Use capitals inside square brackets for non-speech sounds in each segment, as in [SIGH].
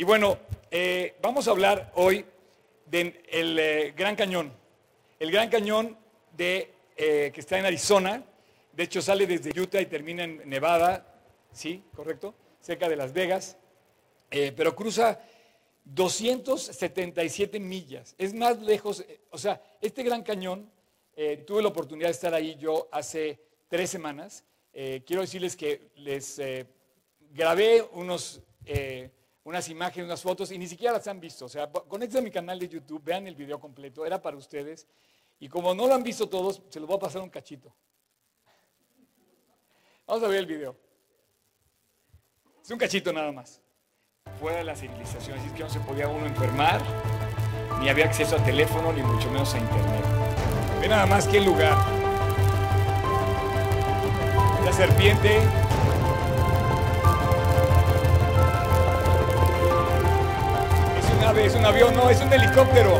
Y bueno, eh, vamos a hablar hoy del eh, Gran Cañón. El Gran Cañón de, eh, que está en Arizona. De hecho, sale desde Utah y termina en Nevada. Sí, correcto. Cerca de Las Vegas. pero cruza 277 millas. Es más lejos. O sea, este Gran Cañón, tuve la oportunidad de estar ahí yo hace tres semanas. quiero decirles que les grabé unos unas imágenes, unas fotos y ni siquiera las han visto. O sea, conecten a mi canal de YouTube, vean el video completo, era para ustedes. Y como no lo han visto todos, se los voy a pasar un cachito. Vamos a ver el video. Es un cachito nada más. Fuera de la civilización, así es que no se podía uno enfermar, ni había acceso a teléfono, ni mucho menos a internet. Ve nada más el lugar. La serpiente es un avión, no, es un helicóptero.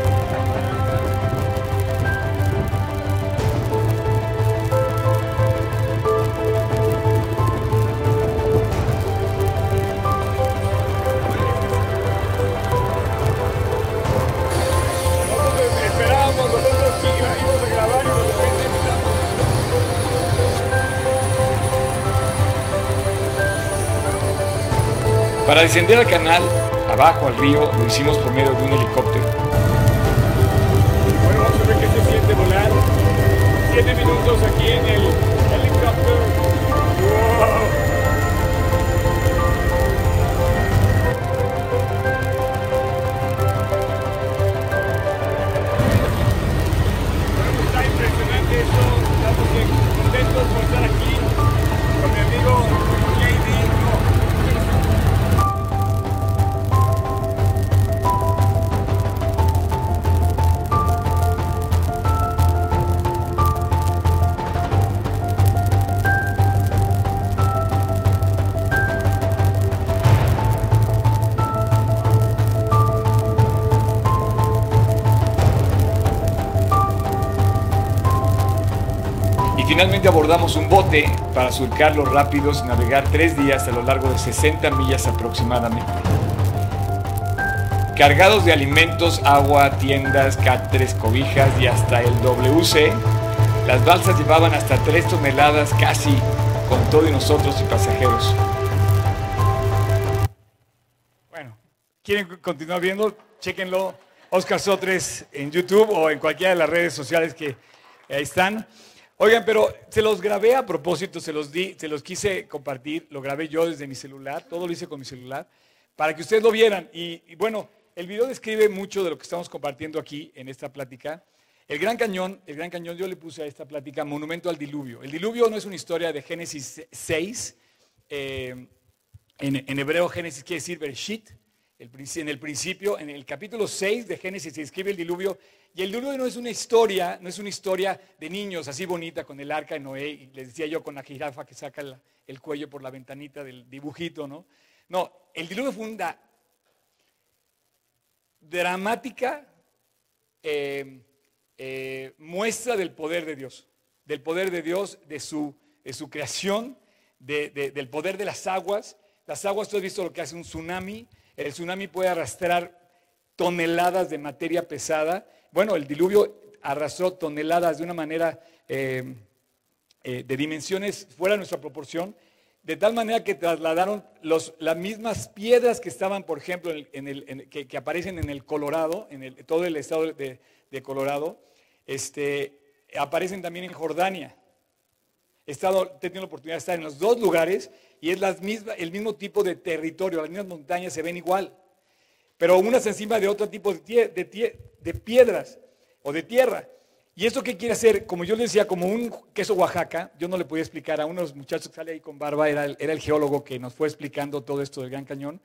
Para descender al canal abajo al río, lo hicimos por medio de un helicóptero. Bueno, vamos a ver qué se siente volar. Siete minutos aquí en el helicóptero. esto. Estamos contentos por estar aquí con mi amigo Finalmente abordamos un bote para surcar los rápidos y navegar tres días a lo largo de 60 millas aproximadamente. Cargados de alimentos, agua, tiendas, cáteres, cobijas y hasta el WC, las balsas llevaban hasta 3 toneladas casi con todo y nosotros y pasajeros. Bueno, ¿quieren continuar viendo? Chequenlo, Oscar Sotres en YouTube o en cualquiera de las redes sociales que ahí están. Oigan, pero se los grabé a propósito, se los di, se los quise compartir, lo grabé yo desde mi celular, todo lo hice con mi celular, para que ustedes lo vieran. Y, bueno, el video describe mucho de lo que estamos compartiendo aquí en esta plática. El Gran Cañón, el Gran Cañón, yo le puse a esta plática Monumento al Diluvio. El diluvio no es una historia de Génesis 6. Eh, en, hebreo Génesis quiere decir Bereshit, en el principio, en el capítulo 6 de Génesis se escribe el diluvio y el diluvio no es una historia, no es una historia de niños así bonita con el arca de Noé, y les decía yo con la jirafa que saca el, cuello por la ventanita del dibujito, ¿no? No, el diluvio fue una dramática eh, eh, muestra del poder de Dios, del poder de Dios, de su, creación, del poder de las aguas. Las aguas, tú has visto lo que hace un tsunami, el tsunami puede arrastrar toneladas de materia pesada bueno, el diluvio arrasó toneladas de una manera eh, eh, de dimensiones fuera de nuestra proporción, de tal manera que trasladaron las mismas piedras que estaban, por ejemplo, el, que, aparecen en el Colorado, en todo el estado de, Colorado, este, aparecen también en Jordania. He, estado, tenido la oportunidad de estar en los dos lugares y es el mismo tipo de territorio, las mismas montañas se ven igual pero unas encima de otro tipo de, piedras o de tierra. ¿Y esto qué quiere hacer? Como yo les decía, como un queso Oaxaca, yo no le podía explicar a unos muchachos que sale ahí con barba, era el, era el geólogo que nos fue explicando todo esto del Gran Cañón.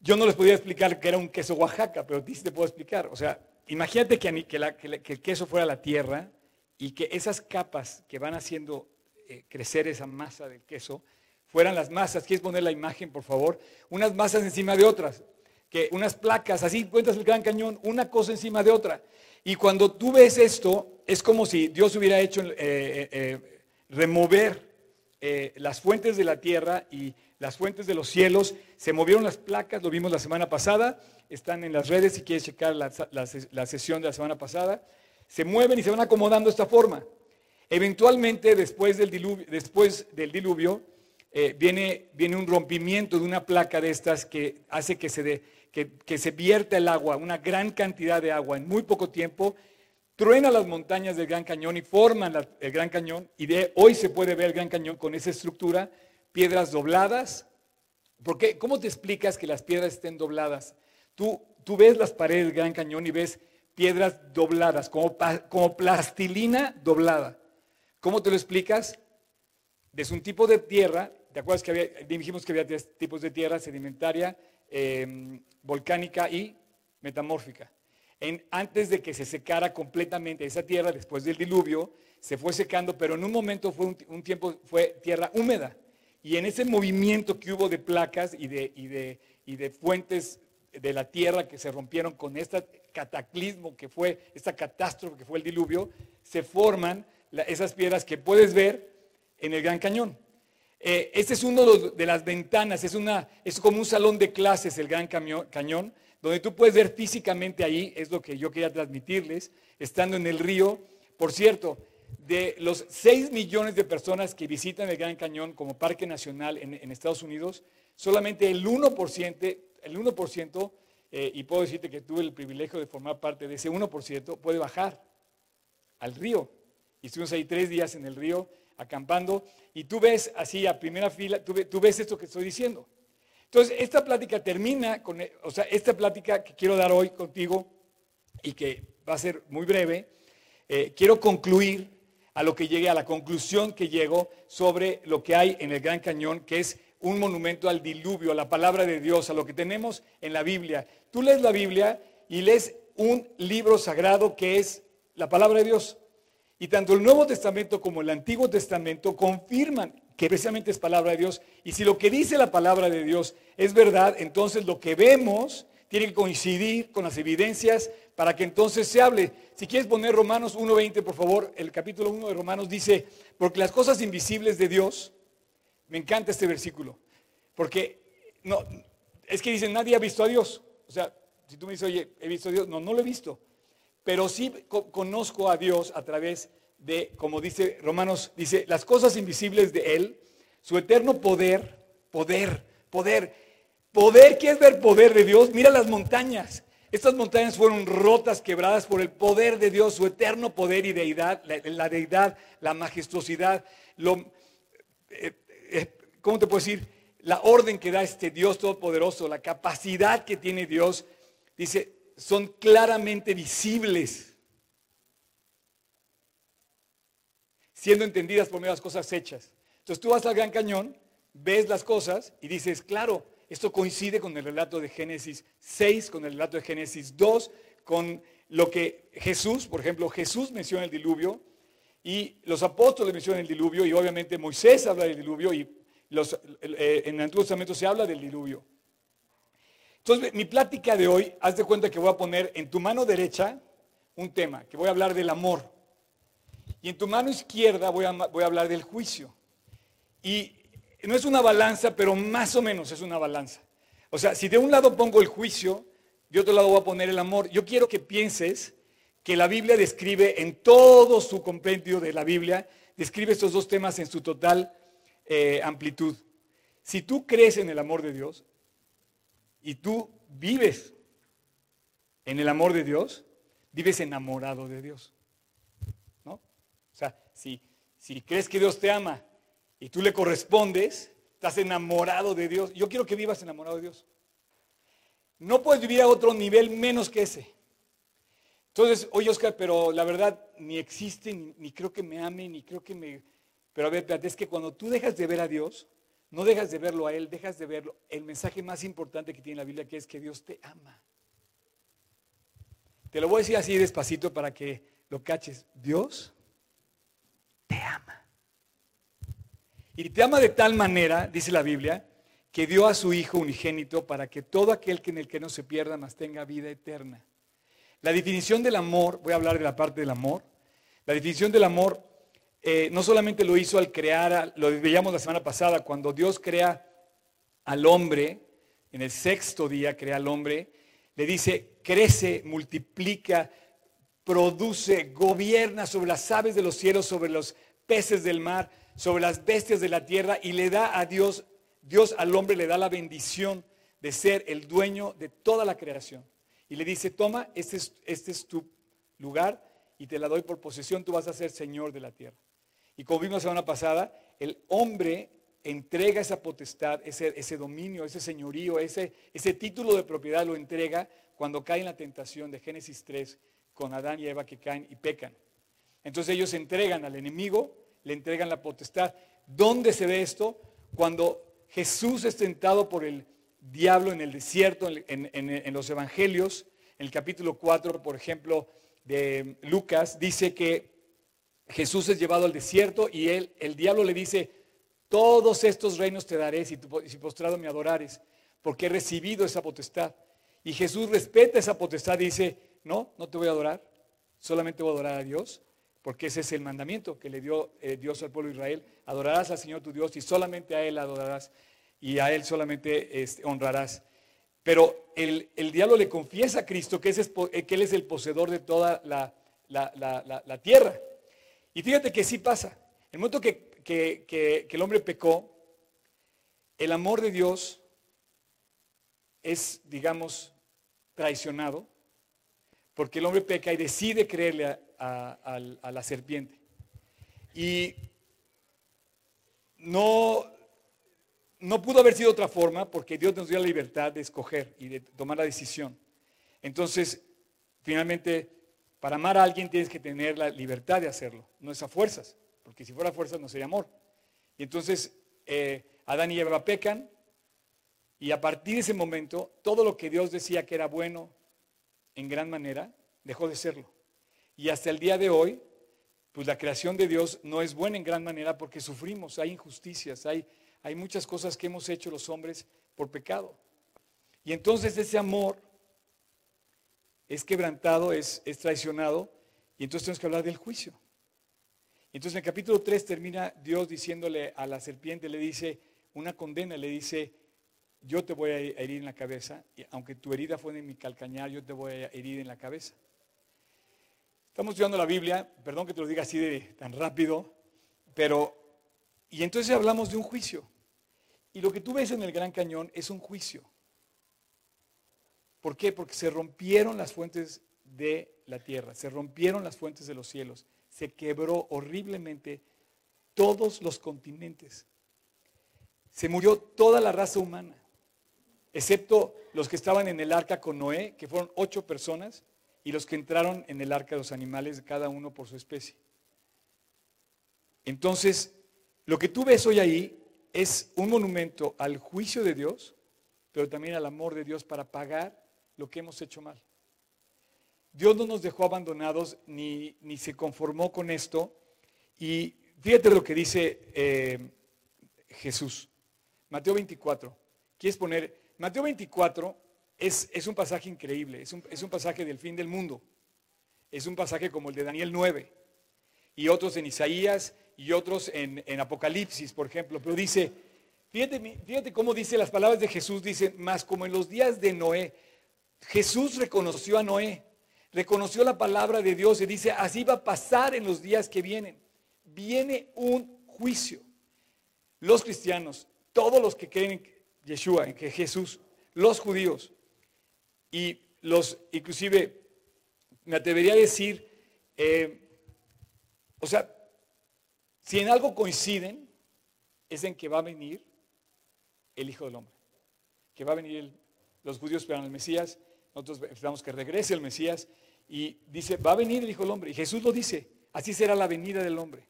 Yo no les podía explicar que era un queso Oaxaca, pero sí te puedo explicar. O sea, imagínate que, que, el queso fuera la tierra y que esas capas que van haciendo eh, crecer esa masa del queso fueran las masas. ¿Quieres poner la imagen, por favor? Unas masas encima de otras que unas placas, así cuentas el Gran Cañón, una cosa encima de otra. Y cuando tú ves esto, es como si Dios hubiera hecho eh, eh, eh, remover las fuentes de la tierra y las fuentes de los cielos, se movieron las placas, lo vimos la semana pasada, están en las redes si quieres checar la, la sesión de la semana pasada, se mueven y se van acomodando de esta forma. Eventualmente, después del diluvio, después del diluvio viene, viene, un rompimiento de una placa de estas que hace que se, que, se vierta el agua, una gran cantidad de agua en muy poco tiempo, truena las montañas del Gran Cañón y forman el Gran Cañón. Y de hoy se puede ver el Gran Cañón con esa estructura, piedras dobladas. Porque, ¿Cómo te explicas que las piedras estén dobladas? Tú, tú ves las paredes del Gran Cañón y ves piedras dobladas, como, como plastilina doblada. ¿Cómo te lo explicas? Es un tipo de tierra, ¿te acuerdas que había, dijimos que había tres tipos de tierra? Sedimentaria, em, volcánica y metamórfica. Antes de que se secara completamente esa tierra, después del diluvio, se fue secando, pero en un momento fue un, tiempo fue tierra húmeda. Y en ese movimiento que hubo de placas y de, y de, y de fuentes de la tierra que se rompieron con este cataclismo que fue, esta catástrofe que fue el diluvio, se forman esas piedras que puedes ver en el Gran Cañón. Eh, este es uno de las ventanas, es, una, es como un salón de clases el Gran Cañón, donde tú puedes ver físicamente ahí, es lo que yo quería transmitirles, estando en el río. Por cierto, de los 6 millones de personas que visitan el Gran Cañón como parque nacional en, Estados Unidos, solamente el 1%, el 1% eh, y puedo decirte que tuve el privilegio de formar parte de ese 1%, puede bajar al río. Y estuvimos ahí tres días en el río acampando y tú ves así a primera fila, tú, ves esto que estoy diciendo. Entonces, esta plática termina con, o sea, esta plática que quiero dar hoy contigo y que va a ser muy breve, eh, quiero concluir a lo que llegue, a la conclusión que llego sobre lo que hay en el Gran Cañón, que es un monumento al diluvio, a la palabra de Dios, a lo que tenemos en la Biblia. Tú lees la Biblia y lees un libro sagrado que es la palabra de Dios. Y tanto el Nuevo Testamento como el Antiguo Testamento confirman que precisamente es palabra de Dios. Y si lo que dice la palabra de Dios es verdad, entonces lo que vemos tiene que coincidir con las evidencias para que entonces se hable. Si quieres poner Romanos 1.20, por favor, el capítulo 1 de Romanos dice, porque las cosas invisibles de Dios, me encanta este versículo, porque no, es que dicen, nadie ha visto a Dios. O sea, si tú me dices, oye, he visto a Dios, no, no lo he visto pero sí conozco a Dios a través de, como dice Romanos, dice, las cosas invisibles de Él, su eterno poder, poder, poder. Poder, ¿quieres ver poder de Dios? Mira las montañas. Estas montañas fueron rotas, quebradas por el poder de Dios, su eterno poder y deidad, la, deidad, la majestuosidad, lo, eh, eh, ¿cómo te puedo decir? La orden que da este Dios todopoderoso, la capacidad que tiene Dios. Dice, son claramente visibles, siendo entendidas por medio de las cosas hechas. Entonces tú vas al Gran Cañón, ves las cosas y dices, claro, esto coincide con el relato de Génesis 6, con el relato de Génesis 2, con lo que Jesús, por ejemplo, Jesús menciona el diluvio y los apóstoles mencionan el diluvio y obviamente Moisés habla del diluvio y los, eh, en el Antiguo Testamento se habla del diluvio. Entonces, mi plática de hoy, haz de cuenta que voy a poner en tu mano derecha un tema, que voy a hablar del amor. Y en tu mano izquierda voy a, hablar del juicio. Y no es una balanza, pero más o menos es una balanza. O sea, si de un lado pongo el juicio, de otro lado voy a poner el amor. Yo quiero que pienses que la Biblia describe en todo su compendio de la Biblia, describe estos dos temas en su total eh, amplitud. Si tú crees en el amor de Dios, y tú vives en el amor de Dios, vives enamorado de Dios. ¿No? O sea, si, si crees que Dios te ama y tú le correspondes, estás enamorado de Dios. Yo quiero que vivas enamorado de Dios. No puedes vivir a otro nivel menos que ese. Entonces, oye Oscar, pero la verdad ni existe, ni, creo que me ame, ni creo que me... Pero a ver, es que cuando tú dejas de ver a Dios, no dejas de verlo a Él, dejas de verlo. El mensaje más importante que tiene la Biblia que es que Dios te ama. Te lo voy a decir así despacito para que lo caches. Dios te ama. Y te ama de tal manera, dice la Biblia, que dio a su Hijo unigénito para que todo aquel que en el que no se pierda más tenga vida eterna. La definición del amor, voy a hablar de la parte del amor, la definición del amor eh, no solamente lo hizo al crear, lo veíamos la semana pasada, cuando Dios crea al hombre, en el sexto día crea al hombre, le dice, crece, multiplica, produce, gobierna sobre las aves de los cielos, sobre los peces del mar, sobre las bestias de la tierra y le da a Dios, Dios al hombre le da la bendición de ser el dueño de toda la creación. Y le dice, toma, este es, este es tu lugar y te la doy por posesión, tú vas a ser Señor de la tierra. Y como vimos la semana pasada, el hombre entrega esa potestad, ese, dominio, ese señorío, ese, título de propiedad lo entrega cuando cae en la tentación de Génesis 3 con Adán y Eva que caen y pecan. Entonces ellos entregan al enemigo, le entregan la potestad. ¿Dónde se ve esto? Cuando Jesús es tentado por el diablo en el desierto, en, los evangelios, en el capítulo 4, por ejemplo, de Lucas, dice que Jesús es llevado al desierto y él, el diablo le dice, todos estos reinos te daré si, postrado me adorares, porque he recibido esa potestad. Y Jesús respeta esa potestad y dice, no, no te voy a adorar, solamente voy a adorar a Dios, porque ese es el mandamiento que le dio eh, Dios al pueblo de Israel. Adorarás al Señor tu Dios y solamente a Él adorarás y a Él solamente este, honrarás. Pero el, diablo le confiesa a Cristo que, eh, que, Él es el poseedor de toda la, tierra. Y fíjate que sí pasa. El momento que, que el hombre pecó, el amor de Dios es, digamos, traicionado porque el hombre peca y decide creerle a, la serpiente. Y no, no pudo haber sido otra forma porque Dios nos dio la libertad de escoger y de tomar la decisión. Entonces, finalmente, para amar a alguien tienes que tener la libertad de hacerlo, no es a fuerzas, porque si fuera a fuerzas no sería amor. Y entonces, eh, Adán y Eva pecan y a partir de ese momento, todo lo que Dios decía que era bueno, en gran manera, dejó de serlo. Y hasta el día de hoy, pues la creación de Dios no es buena en gran manera porque sufrimos, hay injusticias, hay, hay muchas cosas que hemos hecho los hombres por pecado. Y entonces ese amor es quebrantado, es, traicionado, y entonces tenemos que hablar del juicio. Entonces en el capítulo 3 termina Dios diciéndole a la serpiente, le dice una condena, le dice, yo te voy a herir en la cabeza, y aunque tu herida fue en mi calcañar, yo te voy a herir en la cabeza. Estamos estudiando la Biblia, perdón que te lo diga así de tan rápido, pero, y entonces hablamos de un juicio. Y lo que tú ves en el Gran Cañón es un juicio. ¿Por qué? Porque se rompieron las fuentes de la tierra, se rompieron las fuentes de los cielos, se quebró horriblemente todos los continentes. Se murió toda la raza humana excepto los que estaban en el arca con Noé, que fueron ocho personas, y los que entraron en el arca de los animales, cada uno por su especie. Entonces, lo que tú ves hoy ahí es un monumento al juicio de Dios, pero también al amor de Dios para pagar lo que hemos hecho mal. Dios no nos dejó abandonados ni, ni se conformó con esto. Y fíjate lo que dice eh, Jesús. Mateo 24. ¿Quieres poner Mateo 24 es, es un pasaje increíble, es un, es un, pasaje del fin del mundo. Es un pasaje como el de Daniel 9 y otros en Isaías y otros en, en Apocalipsis, por ejemplo. Pero dice, fíjate, fíjate cómo dice las palabras de Jesús, dice, más como en los días de Noé. Jesús reconoció a Noé, reconoció la palabra de Dios y dice, así va a pasar en los días que vienen. Viene un juicio. Los cristianos, todos los que creen Yeshua, en que Jesús, los judíos y los, inclusive, me atrevería a decir, eh, o sea, si en algo coinciden, es en que va a venir el Hijo del Hombre, que va a venir los judíos esperan al Mesías, nosotros esperamos que regrese el Mesías, y dice, va a venir el Hijo del Hombre, y Jesús lo dice, así será la venida del hombre.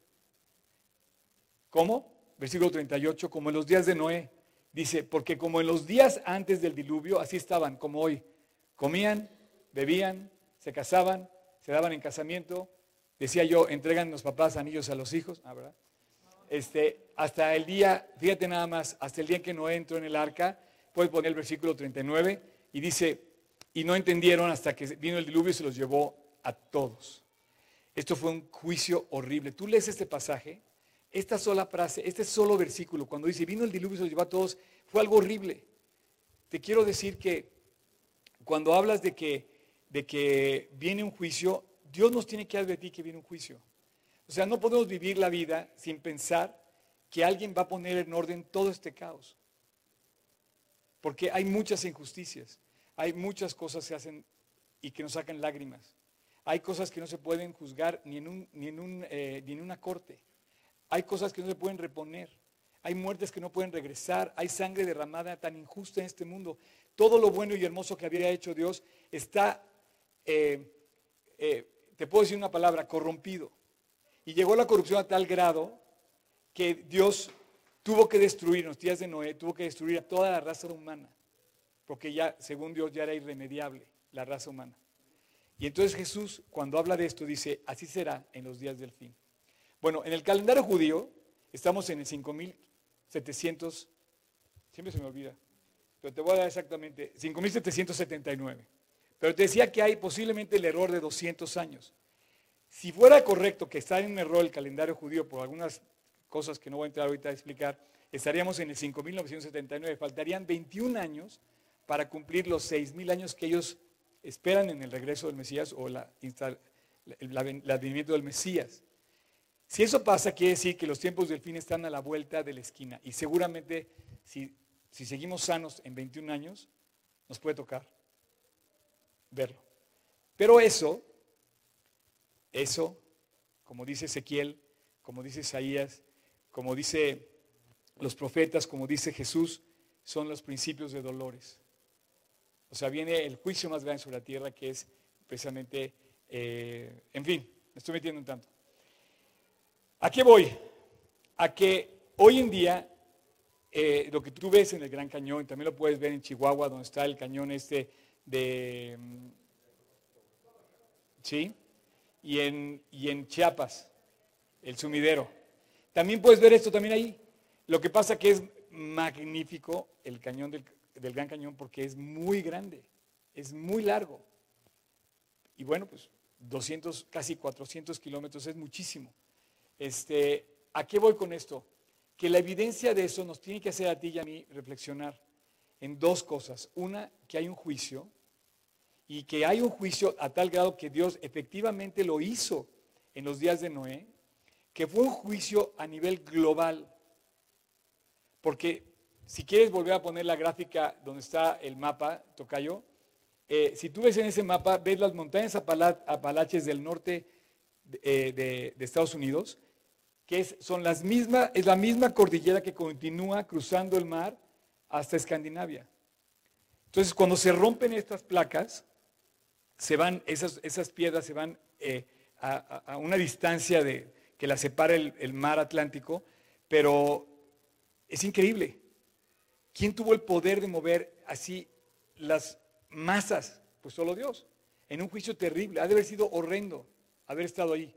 ¿Cómo? Versículo 38, como en los días de Noé, Dice, porque como en los días antes del diluvio, así estaban como hoy. Comían, bebían, se casaban, se daban en casamiento. Decía yo, entregan los papás anillos a los hijos. Ah, ¿verdad? Este, hasta el día, fíjate nada más, hasta el día en que no entró en el arca, puedes poner el versículo 39 y dice, y no entendieron hasta que vino el diluvio y se los llevó a todos. Esto fue un juicio horrible. Tú lees este pasaje esta sola frase, este solo versículo, cuando dice, vino el diluvio y se los llevó a todos, fue algo horrible. Te quiero decir que cuando hablas de que, de que viene un juicio, Dios nos tiene que advertir que viene un juicio. O sea, no podemos vivir la vida sin pensar que alguien va a poner en orden todo este caos. Porque hay muchas injusticias, hay muchas cosas que hacen y que nos sacan lágrimas. Hay cosas que no se pueden juzgar ni en, un, ni, en un, eh, ni en una corte. Hay cosas que no se pueden reponer. Hay muertes que no pueden regresar. Hay sangre derramada tan injusta en este mundo. Todo lo bueno y hermoso que había hecho Dios está, eh, eh, te puedo decir una palabra, corrompido. Y llegó la corrupción a tal grado que Dios tuvo que destruir, en los días de Noé, tuvo que destruir a toda la raza humana. Porque ya, según Dios, ya era irremediable la raza humana. Y entonces Jesús, cuando habla de esto, dice, así será en los días del fin. Bueno, en el calendario judío estamos en el 5700, siempre se me olvida, pero te voy a dar exactamente, 5779. Pero te decía que hay posiblemente el error de 200 años. Si fuera correcto que está en error el calendario judío por algunas cosas que no voy a entrar ahorita a explicar, estaríamos en el 5979. Faltarían 21 años para cumplir los 6000 años que ellos esperan en el regreso del Mesías o la, el advenimiento del Mesías. Si eso pasa, quiere decir que los tiempos del fin están a la vuelta de la esquina. Y seguramente, si, si seguimos sanos en 21 años, nos puede tocar verlo. Pero eso, eso, como dice Ezequiel, como dice Isaías, como dice los profetas, como dice Jesús, son los principios de dolores. O sea, viene el juicio más grande sobre la tierra que es precisamente, eh, en fin, me estoy metiendo en tanto. ¿A qué voy? A que hoy en día eh, lo que tú ves en el Gran Cañón, también lo puedes ver en Chihuahua, donde está el cañón este de... Mm, ¿Sí? Y en, y en Chiapas, el sumidero. También puedes ver esto también ahí. Lo que pasa que es magnífico el cañón del, del Gran Cañón porque es muy grande, es muy largo. Y bueno, pues 200, casi 400 kilómetros es muchísimo. Este, ¿A qué voy con esto? Que la evidencia de eso nos tiene que hacer a ti y a mí reflexionar en dos cosas. Una, que hay un juicio y que hay un juicio a tal grado que Dios efectivamente lo hizo en los días de Noé, que fue un juicio a nivel global. Porque si quieres volver a poner la gráfica donde está el mapa, Tocayo, eh, si tú ves en ese mapa, ves las montañas Apalaches del norte eh, de, Estados Unidos, que son las mismas, es la misma cordillera que continúa cruzando el mar hasta Escandinavia. Entonces, cuando se rompen estas placas, se van, esas, esas piedras se van eh, a, una distancia de, que la separa el, el mar Atlántico, pero es increíble. ¿Quién tuvo el poder de mover así las masas? Pues solo Dios. En un juicio terrible. Ha de haber sido horrendo haber estado ahí.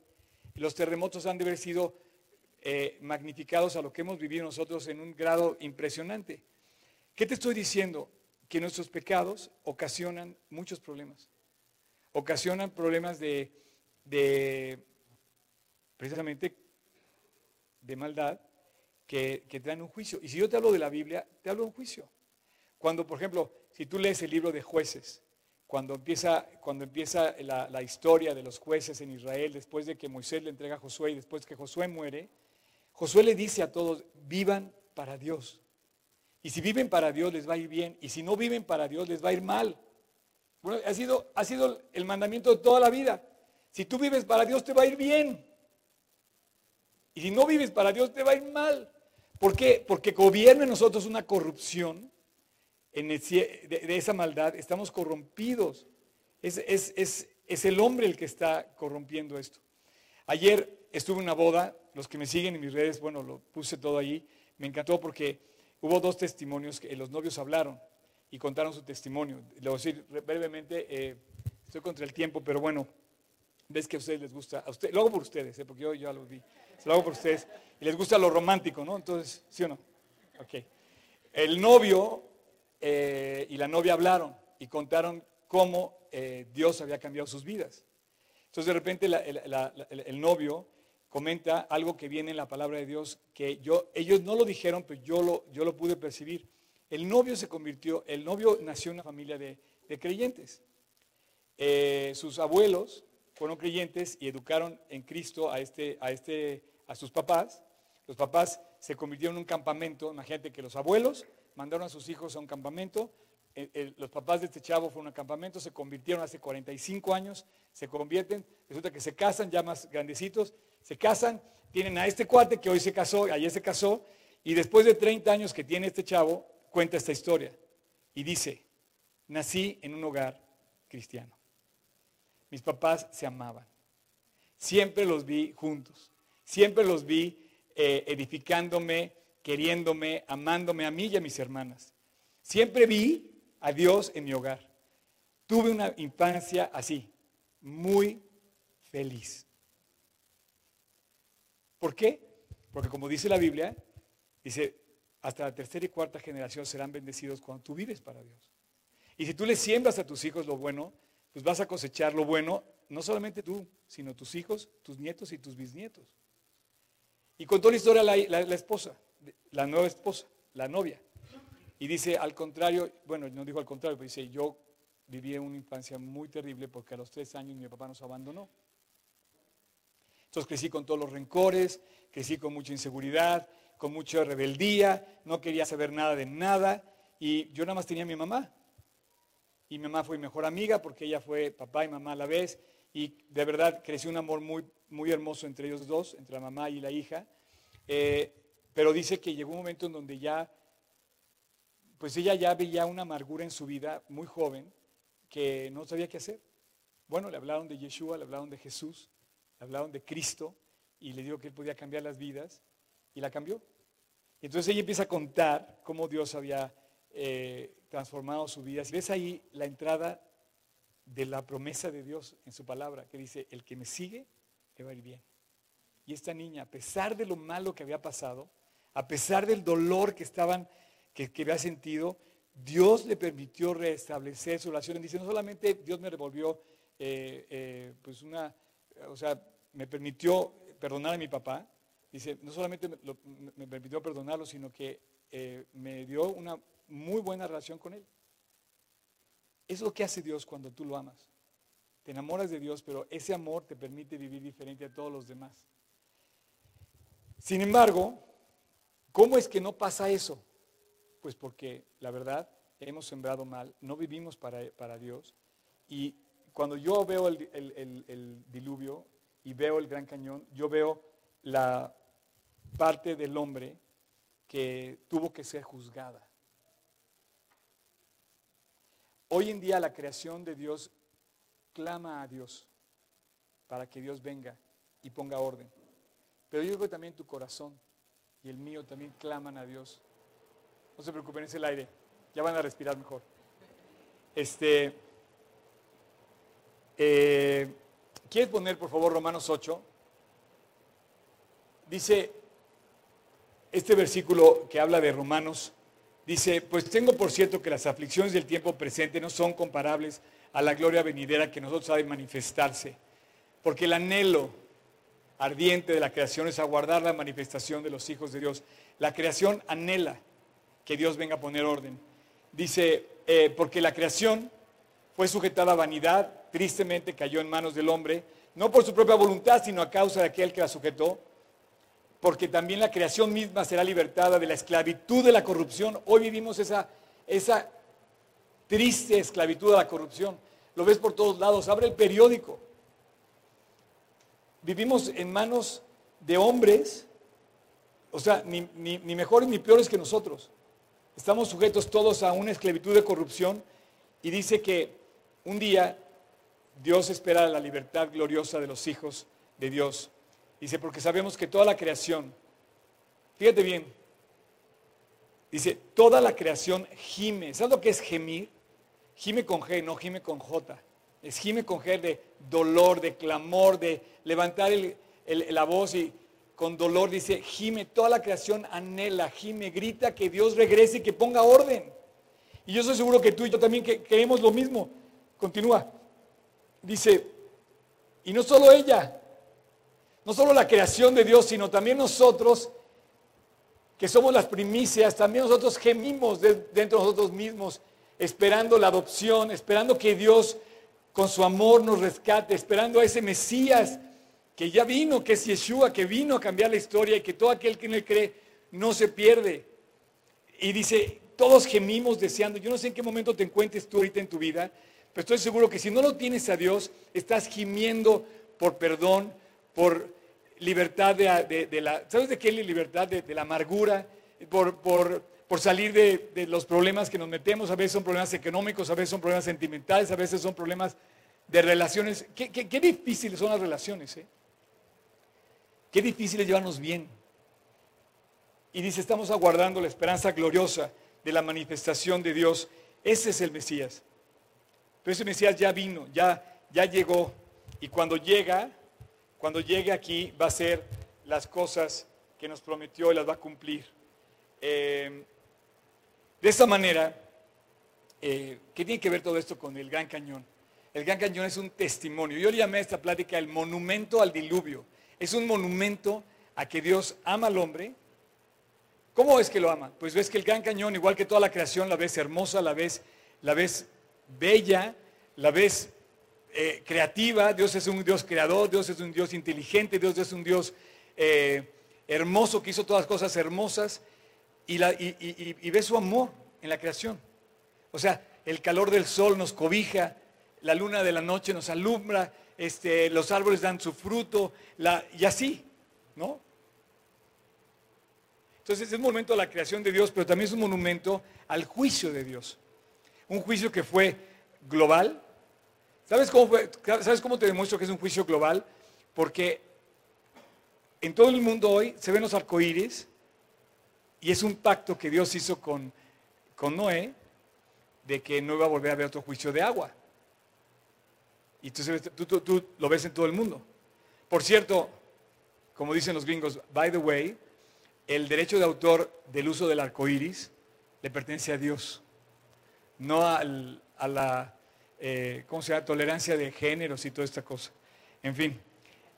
Los terremotos han de haber sido eh, magnificados a lo que hemos vivido nosotros en un grado impresionante. ¿Qué te estoy diciendo? Que nuestros pecados ocasionan muchos problemas. Ocasionan problemas de, de precisamente de maldad, que, te dan un juicio. Y si yo te hablo de la Biblia, te hablo de un juicio. Cuando, por ejemplo, si tú lees el libro de jueces, cuando empieza, cuando empieza la, la, historia de los jueces en Israel, después de que Moisés le entrega a Josué y después que Josué muere, Josué le dice a todos, vivan para Dios. Y si viven para Dios les va a ir bien, y si no viven para Dios les va a ir mal. Bueno, ha sido, ha sido el mandamiento de toda la vida. Si tú vives para Dios te va a ir bien. Y si no vives para Dios te va a ir mal. ¿Por qué? Porque gobierna en nosotros una corrupción de, esa maldad. Estamos corrompidos. Es, el hombre el que está corrompiendo esto. Ayer estuve en una boda. Los que me siguen en mis redes, bueno, lo puse todo ahí. Me encantó porque hubo dos testimonios que los novios hablaron y contaron su testimonio. Le voy a decir brevemente, eh, estoy contra el tiempo, pero bueno, ves que a ustedes les gusta. A lo hago por ustedes, eh, porque yo ya lo vi. Se lo hago por ustedes y les gusta lo romántico, ¿no? Entonces, ¿sí o no? Ok. El novio eh, y la novia hablaron y contaron cómo eh, Dios había cambiado sus vidas. Entonces, de repente, el, novio comenta algo que viene en la palabra de Dios, que yo, ellos no lo dijeron, pero yo lo, yo lo pude percibir. El novio se convirtió, el novio nació en una familia de, creyentes. Eh, sus abuelos fueron creyentes y educaron en Cristo a, este, a, este, a sus papás. Los papás se convirtieron en un campamento. Imagínate que los abuelos mandaron a sus hijos a un campamento. los papás de este chavo fueron a un campamento, se convirtieron hace 45 años, se convierten, resulta que se casan ya más grandecitos, se casan, tienen a este cuate que hoy se casó, ayer se casó, y después de 30 años que tiene este chavo, cuenta esta historia. Y dice, nací en un hogar cristiano. Mis papás se amaban. Siempre los vi juntos. Siempre los vi eh, edificándome, queriéndome, amándome a mí y a mis hermanas. Siempre vi a Dios en mi hogar. Tuve una infancia así, muy feliz. ¿Por qué? Porque como dice la Biblia, dice, hasta la tercera y cuarta generación serán bendecidos cuando tú vives para Dios. Y si tú le siembras a tus hijos lo bueno, pues vas a cosechar lo bueno, no solamente tú, sino tus hijos, tus nietos y tus bisnietos. Y contó la historia la, esposa, la nueva esposa, la novia. Y dice, al contrario, bueno, no dijo al contrario, pero dice, yo viví una infancia muy terrible porque a los tres años mi papá nos abandonó. Entonces crecí con todos los rencores, crecí con mucha inseguridad, con mucha rebeldía, no quería saber nada de nada y yo nada más tenía a mi mamá. Y mamá fue mi mejor amiga porque ella fue papá y mamá a la vez y de verdad creció un amor muy, muy hermoso entre ellos dos, entre la mamá y la hija. Eh, pero dice que llegó un momento en donde ya, pues ella ya veía una amargura en su vida, muy joven, que no sabía qué hacer. Bueno, le hablaron de Yeshua, le hablaron de Jesús, hablaron de Cristo y le dijo que él podía cambiar las vidas y la cambió. Entonces ella empieza a contar cómo Dios había eh, transformado su vida. Si ves ahí la entrada de la promesa de Dios en su palabra, que dice, el que me sigue, le va a ir bien. Y esta niña, a pesar de lo malo que había pasado, a pesar del dolor que estaban, que, había sentido, Dios le permitió restablecer su relación. Dice, no solamente Dios me revolvió eh, eh, pues una o sea, me permitió perdonar a mi papá. Dice, no solamente me, permitió perdonarlo, sino que eh, me dio una muy buena relación con él. Es lo que hace Dios cuando tú lo amas. Te enamoras de Dios, pero ese amor te permite vivir diferente a todos los demás. Sin embargo, ¿cómo es que no pasa eso? Pues porque la verdad hemos sembrado mal, no vivimos para, para Dios y cuando yo veo el, diluvio y veo el gran cañón, yo veo la parte del hombre que tuvo que ser juzgada. Hoy en día la creación de Dios clama a Dios para que Dios venga y ponga orden. Pero yo creo que también tu corazón y el mío también claman a Dios. No se preocupen, es el aire. Ya van a respirar mejor. Este, eh, ¿Quieres poner, por favor, Romanos 8? Dice este versículo que habla de Romanos, dice, pues tengo por cierto que las aflicciones del tiempo presente no son comparables a la gloria venidera que nosotros ha de manifestarse, porque el anhelo ardiente de la creación es aguardar la manifestación de los hijos de Dios. La creación anhela que Dios venga a poner orden. Dice, eh, porque la creación fue sujetada a vanidad, tristemente cayó en manos del hombre, no por su propia voluntad, sino a causa de aquel que la sujetó, porque también la creación misma será libertada de la esclavitud de la corrupción. Hoy vivimos esa, esa triste esclavitud de la corrupción. Lo ves por todos lados, abre el periódico. Vivimos en manos de hombres, o sea, ni, ni mejores ni peores que nosotros. Estamos sujetos todos a una esclavitud de corrupción y dice que un día Dios espera la libertad gloriosa de los hijos de Dios. Dice, porque sabemos que toda la creación, fíjate bien, dice, toda la creación gime. ¿Sabes lo que es gemir? Gime con G, no gime con J. Es gime con G de dolor, de clamor, de levantar la voz y con dolor dice, gime, toda la creación anhela, gime, grita que Dios regrese y que ponga orden. Y yo estoy seguro que tú y yo también queremos lo mismo. Continúa. Dice, y no solo ella, no solo la creación de Dios, sino también nosotros, que somos las primicias, también nosotros gemimos dentro de nosotros mismos, esperando la adopción, esperando que Dios con su amor nos rescate, esperando a ese Mesías que ya vino, que es Yeshua, que vino a cambiar la historia y que todo aquel que en él cree no se pierde. Y dice, todos gemimos deseando, yo no sé en qué momento te encuentres tú ahorita en tu vida, pero estoy seguro que si no lo tienes a Dios, estás gimiendo por perdón, por libertad de, la, ¿sabes de qué es la libertad? De, la amargura, por, por, salir de, los problemas que nos metemos, a veces son problemas económicos, a veces son problemas sentimentales, a veces son problemas de relaciones. Qué, qué, difíciles son las relaciones, ¿eh? Qué difícil es llevarnos bien. Y dice, estamos aguardando la esperanza gloriosa de la manifestación de Dios. Ese es el Mesías. Pero ese Mesías ya vino, ya, ya llegó. Y cuando llega, cuando llegue aquí va a hacer las cosas que nos prometió y las va a cumplir. Eh, de esa manera, eh, ¿qué tiene que ver todo esto con el Gran Cañón? El Gran Cañón es un testimonio. Yo le llamé a esta plática el monumento al diluvio. Es un monumento a que Dios ama al hombre. ¿Cómo es que lo ama? Pues ves que el Gran Cañón, igual que toda la creación, la ves hermosa, la ves, la ves bella, la ves eh, creativa, Dios es un Dios creador, Dios es un Dios inteligente, Dios es un Dios eh, hermoso que hizo todas las cosas hermosas y, ve su amor en la creación. O sea, el calor del sol nos cobija, la luna de la noche nos alumbra, este, los árboles dan su fruto, y así, ¿no? Entonces es un momento de la creación de Dios, pero también es un monumento al juicio de Dios. Un juicio que fue global, ¿Sabes cómo, ¿Sabes cómo te demuestro que es un juicio global? Porque en todo el mundo hoy se ven los arcoíris y es un pacto que Dios hizo con, con Noé de que no iba a volver a haber otro juicio de agua. Y tú, tú, lo ves en todo el mundo. Por cierto, como dicen los gringos, by the way, el derecho de autor del uso del arco iris le pertenece a Dios, no a la eh, ¿cómo se llama? Tolerancia de géneros y toda esta cosa. En fin.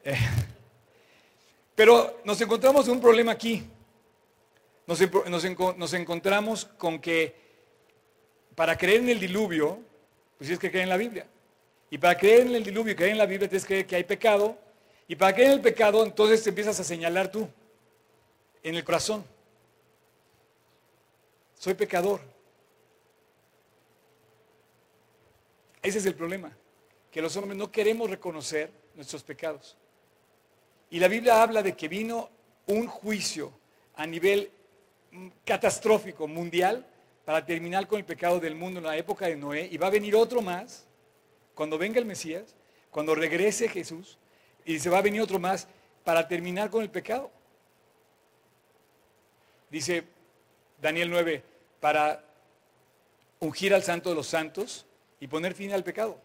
Eh, pero nos encontramos un problema aquí. Nos, nos, encontramos con que para creer en el diluvio, pues tienes que creer en la Biblia. Y para creer en el diluvio y creer en la Biblia tienes que creer que hay pecado. Y para creer en el pecado, entonces te empiezas a señalar tú en el corazón. Soy pecador. Ese es el problema, que los hombres no queremos reconocer nuestros pecados. Y la Biblia habla de que vino un juicio a nivel catastrófico, mundial, para terminar con el pecado del mundo en la época de Noé. Y va a venir otro más, cuando venga el Mesías, cuando regrese Jesús, y se va a venir otro más para terminar con el pecado. Dice Daniel 9, para ungir al santo de los santos, y poner fin al pecado.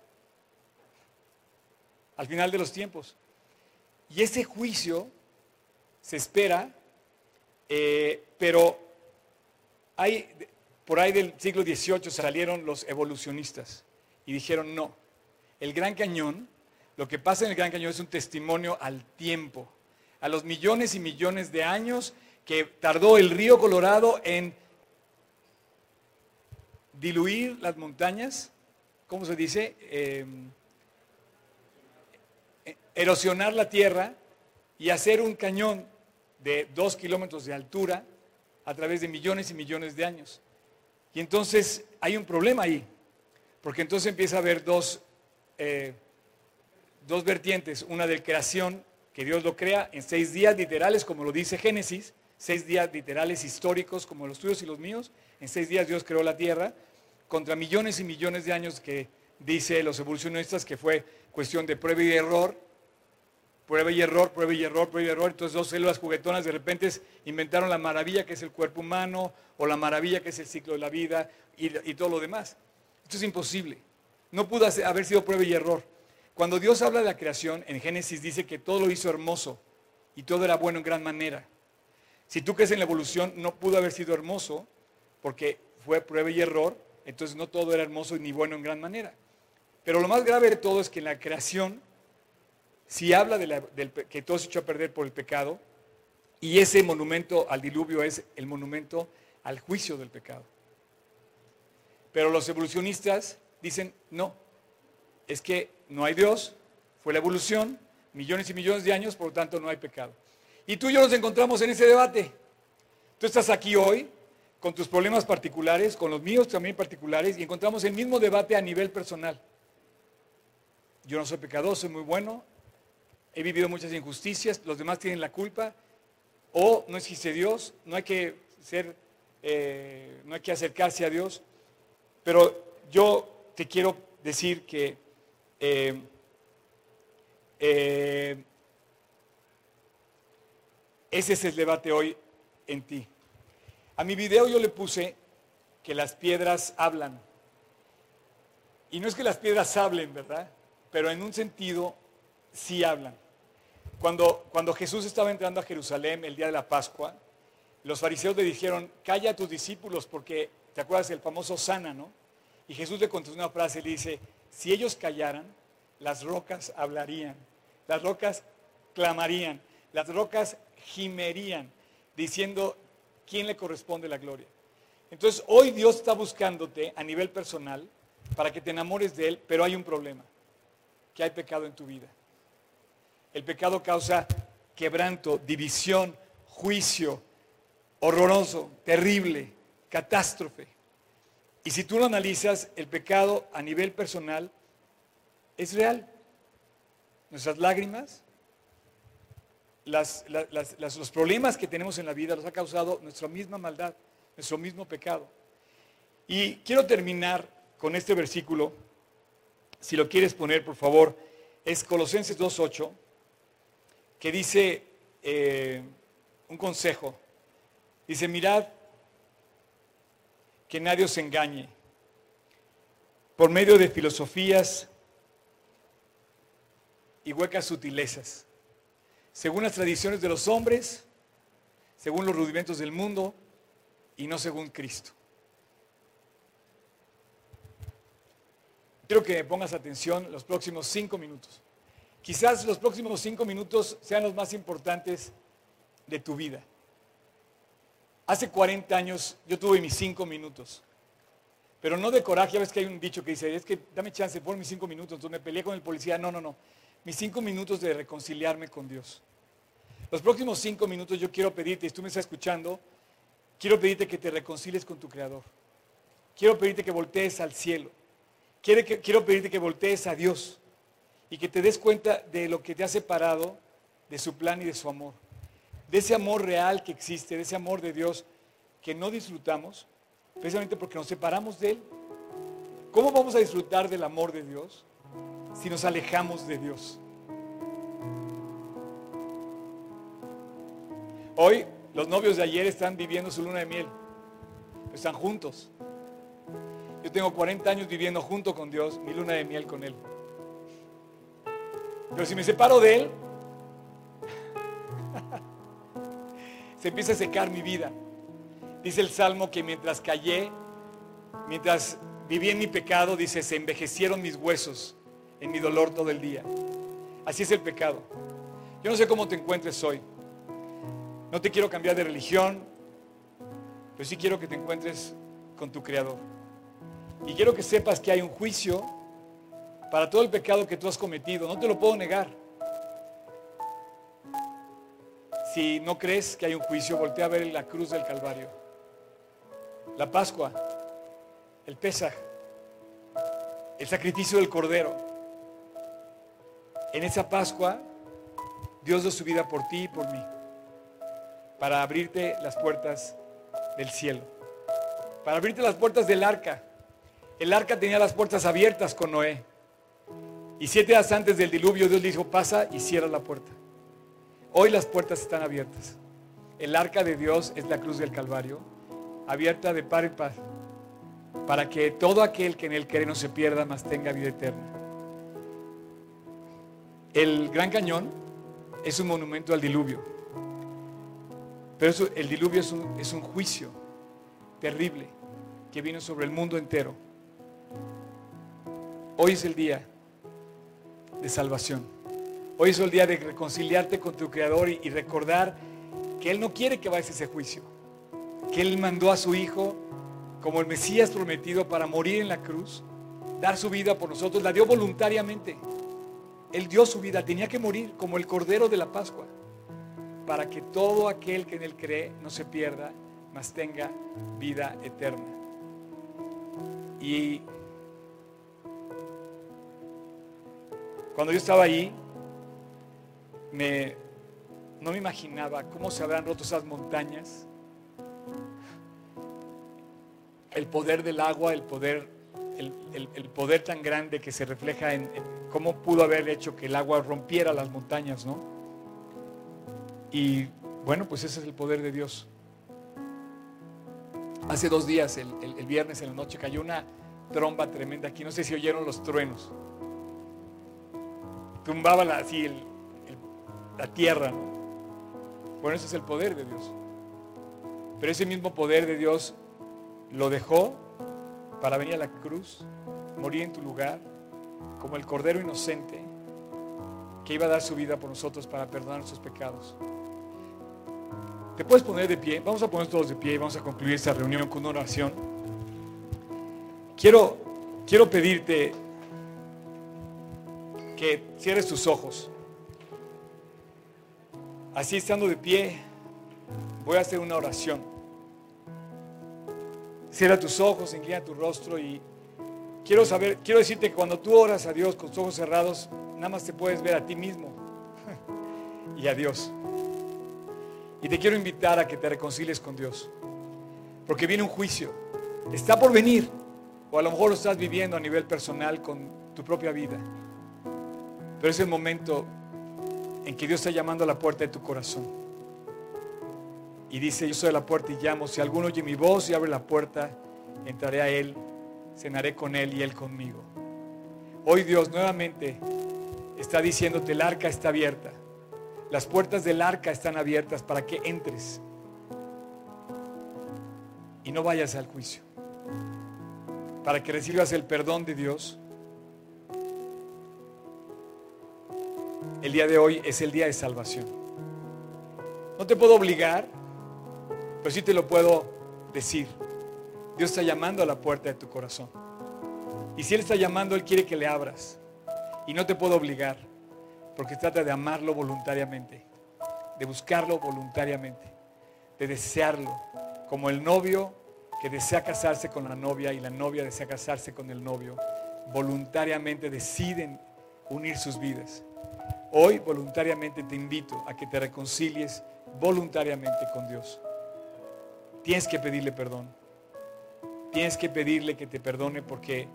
Al final de los tiempos. Y ese juicio se espera, eh, pero hay, por ahí del siglo XVIII salieron los evolucionistas y dijeron no. El Gran Cañón, lo que pasa en el Gran Cañón es un testimonio al tiempo, a los millones y millones de años que tardó el río Colorado en diluir las montañas ¿cómo se dice? Em, erosionar la tierra y hacer un cañón de dos kilómetros de altura a través de millones y millones de años. Y entonces hay un problema ahí, porque entonces empieza a haber dos, eh, dos vertientes, una de creación, que Dios lo crea en seis días literales, como lo dice Génesis, seis días literales históricos como los tuyos y los míos, en seis días Dios creó la tierra, contra millones y millones de años que dice los evolucionistas que fue cuestión de prueba y error, prueba y error, prueba y error, prueba y error. Entonces dos células juguetonas de repente inventaron la maravilla que es el cuerpo humano o la maravilla que es el ciclo de la vida y, todo lo demás. Esto es imposible. No pudo haber sido prueba y error. Cuando Dios habla de la creación, en Génesis dice que todo lo hizo hermoso y todo era bueno en gran manera. Si tú crees en la evolución, no pudo haber sido hermoso porque fue prueba y error entonces no todo era hermoso ni bueno en gran manera. Pero lo más grave de todo es que en la creación si habla de la- del que todo se echó a perder por el pecado, y ese monumento al diluvio es el monumento al juicio del pecado. Pero los evolucionistas dicen, no, es que no hay Dios, fue la evolución, millones y millones de años, por lo tanto no hay pecado. Y tú y yo nos encontramos en ese debate. Tú estás aquí hoy con tus problemas particulares, con los míos también particulares, y encontramos el mismo debate a nivel personal. Yo no soy pecador, soy muy bueno, he vivido muchas injusticias, los demás tienen la culpa, o no existe Dios, no hay que ser, eh, no hay que acercarse a Dios. Pero yo te quiero decir que eh, eh, ese es el debate hoy en ti. A mi video yo le puse que las piedras hablan. Y no es que las piedras hablen, ¿verdad? Pero en un sentido sí hablan. Cuando, cuando Jesús estaba entrando a Jerusalén el día de la Pascua, los fariseos le dijeron, calla a tus discípulos porque, ¿te acuerdas del famoso sana, no? Y Jesús le contestó una frase, le dice, si ellos callaran, las rocas hablarían, las rocas clamarían, las rocas gimerían, diciendo, ¿quién le corresponde la gloria? Entonces, hoy Dios está buscándote a nivel personal para que te enamores de Él, pero hay un problema, que hay pecado en tu vida. El pecado causa quebranto, división, juicio, horroroso, terrible, catástrofe. Y si tú lo analizas, el pecado a nivel personal es real. Nuestras lágrimas, las- la- las- las- los problemas que tenemos en la vida los ha causado nuestra misma maldad, nuestro mismo pecado. Y quiero terminar con este versículo, si lo quieres poner, por favor, es Colosenses 2.8, que dice eh, un consejo. Dice, mirad que nadie os engañe por medio de filosofías y huecas sutilezas, según las tradiciones de los hombres, según los rudimentos del mundo y no según Cristo. Quiero que me pongas atención los próximos cinco minutos. Quizás los próximos cinco minutos sean los más importantes de tu vida. Hace 40 años yo tuve mis cinco minutos. Pero no de coraje, ya ves que hay un dicho que dice, es que dame chance, por mis cinco minutos. Entonces me peleé con el policía. No, no, no. Mis cinco minutos de reconciliarme con Dios. Los próximos cinco minutos yo quiero pedirte, y tú me estás escuchando, quiero pedirte que te reconcilies con tu Creador. Quiero pedirte que voltees al cielo. Quiero, quiero pedirte que voltees a Dios y que te des cuenta de lo que te ha separado de su plan y de su amor. De ese amor real que existe, de ese amor de Dios que no disfrutamos, precisamente porque nos separamos de Él. ¿Cómo vamos a disfrutar del amor de Dios si nos alejamos de Dios? Hoy los novios de ayer están viviendo su luna de miel. Están juntos. Yo tengo 40 años viviendo junto con Dios, mi luna de miel con Él. Pero si me separo de Él, [LAUGHS] se empieza a secar mi vida. Dice el Salmo que mientras callé, mientras viví en mi pecado, dice, se envejecieron mis huesos en mi dolor todo el día. Así es el pecado. Yo no sé cómo te encuentres hoy. No te quiero cambiar de religión, pero sí quiero que te encuentres con tu Creador. Y quiero que sepas que hay un juicio para todo el pecado que tú has cometido. No te lo puedo negar. Si no crees que hay un juicio, voltea a ver la cruz del Calvario. La Pascua, el Pesaj, el sacrificio del Cordero. En esa Pascua, Dios dio su vida por ti y por mí, para abrirte las puertas del cielo, para abrirte las puertas del arca. El arca tenía las puertas abiertas con Noé. Y siete días antes del diluvio, Dios le dijo, pasa y cierra la puerta. Hoy las puertas están abiertas. El arca de Dios es la cruz del Calvario, abierta de par en par, para que todo aquel que en él cree no se pierda, mas tenga vida eterna. El Gran Cañón es un monumento al diluvio, pero eso- el diluvio es un, juicio terrible que vino sobre el mundo entero. Hoy es el día de salvación. Hoy es el día de reconciliarte con tu Creador y, y recordar que Él no quiere que vayas a ese juicio. Que Él mandó a su Hijo como el Mesías prometido para morir en la cruz, dar su vida por nosotros. La dio voluntariamente. Él dio su vida, tenía que morir como el Cordero de la Pascua, para que todo aquel que en Él cree no se pierda, mas tenga vida eterna. Y cuando yo estaba ahí, me, no me imaginaba cómo se habrán roto esas montañas. El poder del agua, el poder, el, el- poder tan grande que se refleja en, cómo pudo haber hecho que el agua rompiera las montañas, ¿no? Y bueno, pues ese es el poder de Dios. Hace dos días, el, el- viernes en la noche, cayó una tromba tremenda aquí. No sé si oyeron los truenos. Tumbaba la- así la tierra. ¿no? Bueno, ese es el poder de Dios. Pero ese mismo poder de Dios lo dejó para venir a la cruz, morir en tu lugar, como el Cordero inocente que iba a dar su vida por nosotros para perdonar nuestros pecados. Te puedes poner de pie, vamos a poner todos de pie y vamos a concluir esta reunión con una oración. Quiero, quiero pedirte que cierres tus ojos. Así estando de pie, voy a hacer una oración. Cierra tus ojos, inclina tu rostro y quiero saber, quiero decirte que cuando tú oras a Dios con tus ojos cerrados, nada más te puedes ver a ti mismo [LAUGHS] y a Dios. Y te quiero invitar a que te reconcilies con Dios. Porque viene un juicio. Está por venir. O a lo mejor lo estás viviendo a nivel personal con tu propia vida. Pero es el momento en que Dios está llamando a la puerta de tu corazón. Y dice, yo soy la puerta y llamo. Si alguno oye mi voz y abre la puerta, entraré a Él, cenaré con Él y Él conmigo. Hoy Dios nuevamente está diciéndote, el arca está abierta. Las puertas del arca están abiertas para que entres y no vayas al juicio. Para que recibas el perdón de Dios. El día de hoy es el día de salvación. No te puedo obligar, pero sí te lo puedo decir. Dios está llamando a la puerta de tu corazón. Y si Él está llamando, Él quiere que le abras. Y no te puedo obligar, porque trata de amarlo voluntariamente, de buscarlo voluntariamente, de desearlo, como el novio que desea casarse con la novia y la novia desea casarse con el novio, voluntariamente deciden unir sus vidas. Hoy voluntariamente te invito a que te reconcilies voluntariamente con Dios. Tienes que pedirle perdón. Tienes que pedirle que te perdone porque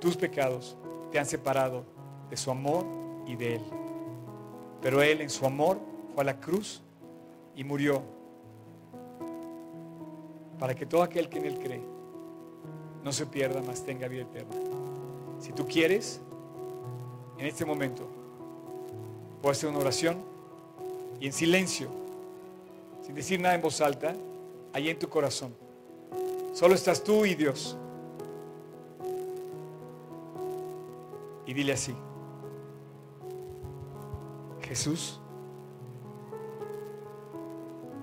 tus pecados te han separado de su amor y de Él. Pero Él en su amor fue a la cruz y murió para que todo aquel que en Él cree no se pierda, mas tenga vida eterna. Si tú quieres, en este momento, puedo hacer una oración y en silencio, sin decir nada en voz alta, ahí en tu corazón. Solo estás tú y Dios. Y dile así, Jesús,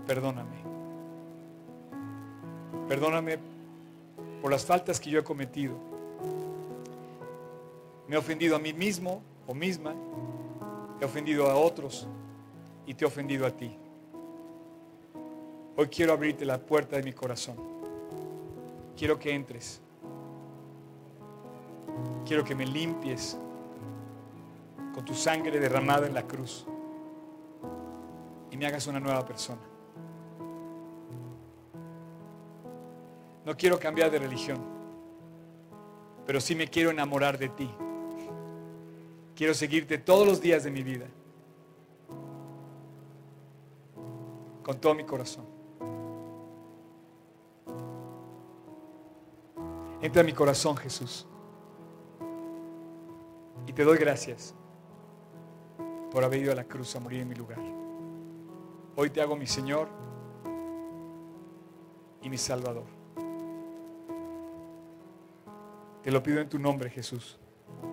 perdóname. Perdóname por las faltas que yo he cometido. Me he ofendido a mí mismo o misma, he ofendido a otros y te he ofendido a ti. Hoy quiero abrirte la puerta de mi corazón. Quiero que entres. Quiero que me limpies con tu sangre derramada en la cruz y me hagas una nueva persona. No quiero cambiar de religión, pero sí me quiero enamorar de ti. Quiero seguirte todos los días de mi vida, con todo mi corazón. Entra en mi corazón, Jesús. Y te doy gracias por haber ido a la cruz a morir en mi lugar. Hoy te hago mi Señor y mi Salvador. Te lo pido en tu nombre, Jesús.